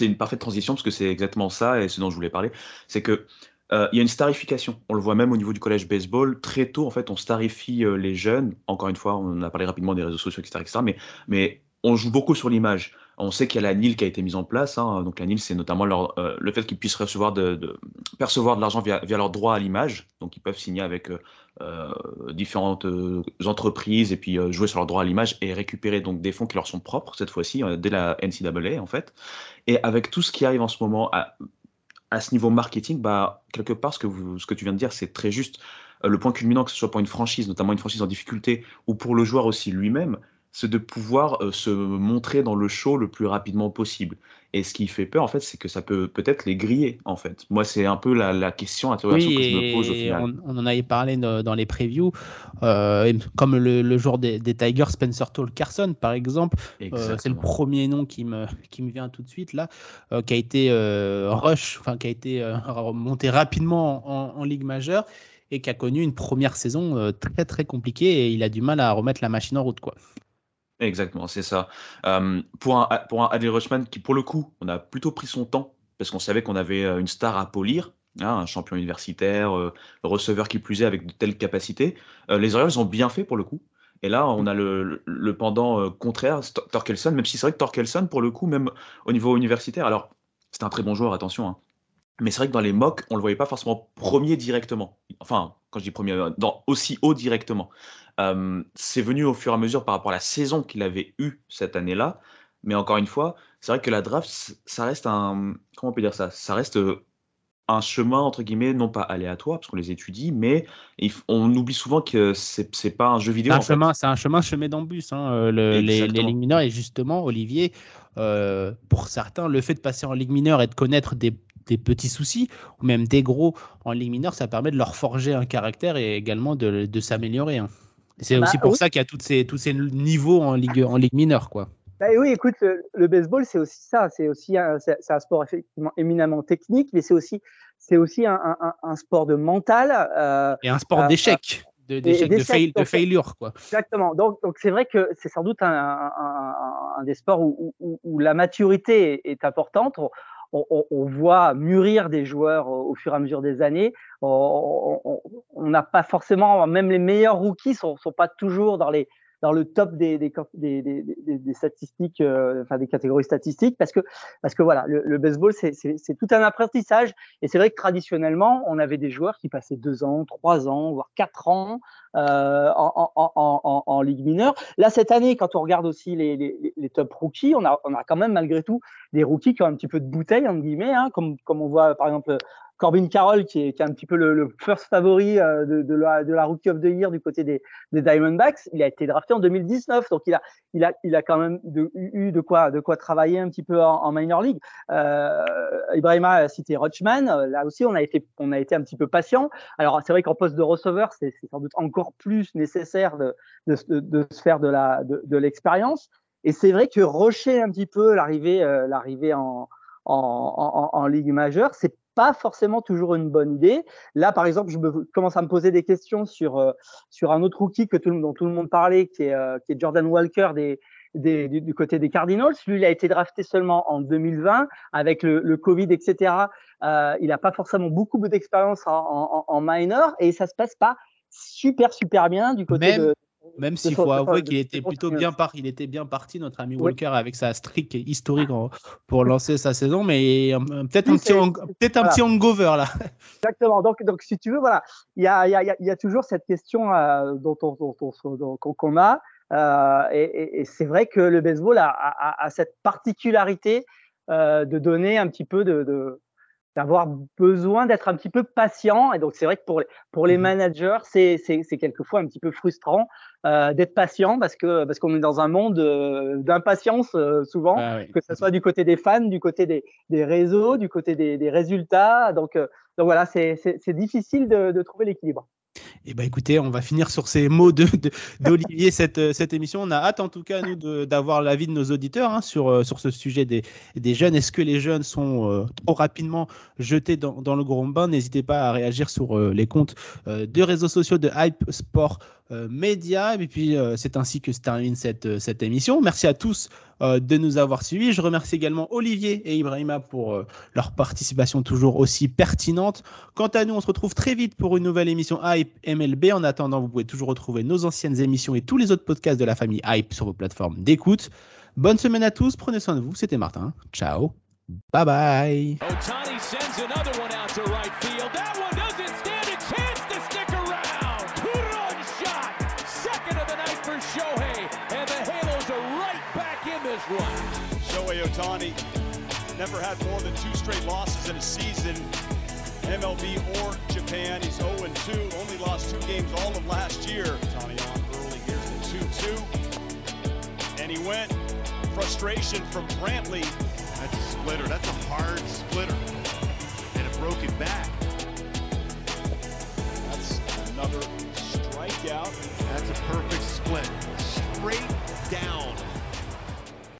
S2: une parfaite transition parce que c'est exactement ça et ce dont je voulais parler. C'est que euh, il y a une starification. On le voit même au niveau du collège baseball. Très tôt, en fait, on starifie euh, les jeunes. Encore une fois, on a parlé rapidement des réseaux sociaux, etc. Mais, mais on joue beaucoup sur l'image. On sait qu'il y a la NIL qui a été mise en place. Hein. Donc la NIL, c'est notamment euh, le fait qu'ils puissent recevoir de, percevoir de l'argent via, leur droit à l'image. Donc ils peuvent signer avec différentes entreprises et puis jouer sur leur droit à l'image et récupérer donc des fonds qui leur sont propres cette fois-ci dès la NCAA en fait. Et avec tout ce qui arrive en ce moment, à, ce niveau marketing, bah, quelque part, ce que, ce que tu viens de dire, c'est très juste. Euh, le point culminant, que ce soit pour une franchise, notamment une franchise en difficulté, ou pour le joueur aussi lui-même, c'est de pouvoir euh, se montrer dans le show le plus rapidement possible. Et ce qui fait peur, en fait, c'est que ça peut peut-être les griller, en fait. Moi, c'est un peu la, question, interrogation que je me pose au final.
S1: On, en avait parlé dans les previews, euh, comme le, joueur des, Tigers, Spencer Toll Carson, par exemple. Euh, c'est le premier nom qui me, qui me vient tout de suite, là, qui a été rush, enfin, qui a été monté rapidement en, en Ligue majeure et qui a connu une première saison très, très compliquée et il a du mal à remettre la machine en route, quoi.
S2: Exactement, c'est ça. Euh, pour un, pour un Adil Rushman qui, pour le coup, on a plutôt pris son temps parce qu'on savait qu'on avait euh, une star à polir, hein, un champion universitaire, euh, receveur qui plus est avec de telles capacités. les Orioles ont bien fait pour le coup. Et là, on a le, pendant contraire, Torkelson, même si c'est vrai que Torkelson, pour le coup, même au niveau universitaire, alors c'est un très bon joueur, attention, hein, mais c'est vrai que dans les mocks, on le voyait pas forcément premier directement. Enfin, quand je dis premier, dans aussi haut directement. Euh, c'est venu au fur et à mesure par rapport à la saison qu'il avait eue cette année-là. Mais encore une fois, c'est vrai que la draft, ça reste un. Comment on peut dire ça? Ça reste euh, un chemin, entre guillemets, non pas aléatoire, parce qu'on les étudie, mais on oublie souvent que c'est pas un jeu vidéo.
S1: C'est un, un, chemin semé d'embûches, hein, euh, les, les ligues mineures. Et justement, Olivier, pour certains, le fait de passer en ligue mineure et de connaître des, des petits soucis, ou même des gros en ligue mineure, ça permet de leur forger un caractère et également de, de s'améliorer. Hein. C'est bah, aussi pour ça qu'il y a toutes ces, tous ces niveaux en ligue, en ligue mineure. Quoi.
S3: Bah oui, écoute, le, baseball, c'est aussi ça. C'est aussi un, c'est, un sport effectivement éminemment technique, mais c'est aussi, c'est aussi un, un, un sport de mental.
S1: Euh, et un sport euh, d'échec. De, d'échec, de, fail, de failure. Quoi.
S3: Exactement. Donc, donc c'est vrai que c'est sans doute un, des sports où, où, où, la maturité est importante on, voit mûrir des joueurs au, fur et à mesure des années. On n'a pas forcément, même les meilleurs rookies sont, sont pas toujours dans les dans le top des, des, des, des, des statistiques, euh, enfin des catégories statistiques, parce que parce que voilà, le, le baseball c'est tout un apprentissage, et c'est vrai que traditionnellement on avait des joueurs qui passaient deux ans, trois ans, voire quatre ans euh, en, en, en, en, ligue mineure. Là cette année, quand on regarde aussi les, les, les, top rookies, on a on a quand même malgré tout des rookies qui ont un petit peu de bouteille entre guillemets, hein, comme comme on voit par exemple Corbin Carroll, qui est, un petit peu le, first favori euh, de, la, Rookie of the Year du côté des, Diamondbacks, il a été drafté en 2019, donc il a, quand même eu de quoi, travailler un petit peu en, minor league. Euh, Ibrahima a cité Rochman, là aussi on a été, un petit peu patient. Alors c'est vrai qu'en poste de receveur, c'est sans doute encore plus nécessaire de, se faire de l'expérience. Et c'est vrai que rocher un petit peu l'arrivée, euh, en, en, ligue majeure, c'est pas forcément toujours une bonne idée. Là, par exemple, je me, commence à me poser des questions sur, euh, sur un autre rookie que tout, dont tout le monde parlait, qui est, euh, qui est Jordan Walker des, des, du, côté des Cardinals. Lui, il a été drafté seulement en 2020 avec le, le Covid, etc. Euh, il n'a pas forcément beaucoup d'expérience en, en, en, minor et ça se passe pas super super bien du côté de
S1: même s'il faut avouer qu'il était plutôt bien, par, il était bien parti, notre ami Walker, avec sa streak historique pour lancer sa saison, mais peut-être un, petit, peut un petit hangover là.
S3: Exactement. Donc, donc, si tu veux, voilà, il y a, y, a, y a, toujours cette question euh, dont on, qu'on a. Euh, et, et c'est vrai que le baseball a, a, a cette particularité euh, de donner un petit peu de, de d'avoir besoin d'être un petit peu patient. Et donc, c'est vrai que pour les, pour les mmh managers, c'est, c'est, c'est quelquefois un petit peu frustrant euh, d'être patient parce que parce qu'on est dans un monde euh, d'impatience euh, souvent, ah que ce soit du côté des fans, du côté des, des réseaux, du côté des, des résultats. Donc, euh, donc voilà, c'est, c'est, c'est difficile de, de trouver l'équilibre.
S1: Eh ben écoutez, on va finir sur ces mots d'Olivier de, cette, euh, cette émission. On a hâte en tout cas nous d'avoir l'avis de nos auditeurs hein, sur, euh, sur ce sujet des, des jeunes. Est-ce que les jeunes sont euh, trop rapidement jetés dans, dans le grand bain? N'hésitez pas à réagir sur euh, les comptes euh, de réseaux sociaux de Hype Sport euh, Média. Et puis c'est ainsi que se termine cette, cette émission. Merci à tous de nous avoir suivis. Je remercie également Olivier et Ibrahima pour leur participation toujours aussi pertinente. Quant à nous, on se retrouve très vite pour une nouvelle émission Hype MLB. En attendant, vous pouvez toujours retrouver nos anciennes émissions et tous les autres podcasts de la famille Hype sur vos plateformes d'écoute. Bonne semaine à tous, prenez soin de vous, c'était Martin. Ciao, bye bye.
S4: Shohei Otani never had more than two straight losses in a season. MLB or Japan. He's 0-2, only lost two games all of last year. Tommy on early, here's the 2-2. And he went. Frustration from Brantley.
S5: That's a splitter. That's a hard splitter. And it broke it back.
S4: That's another strikeout.
S5: That's a perfect split. Straight down.